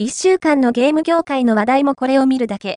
一週間のゲーム業界の話題もこれを見るだけ。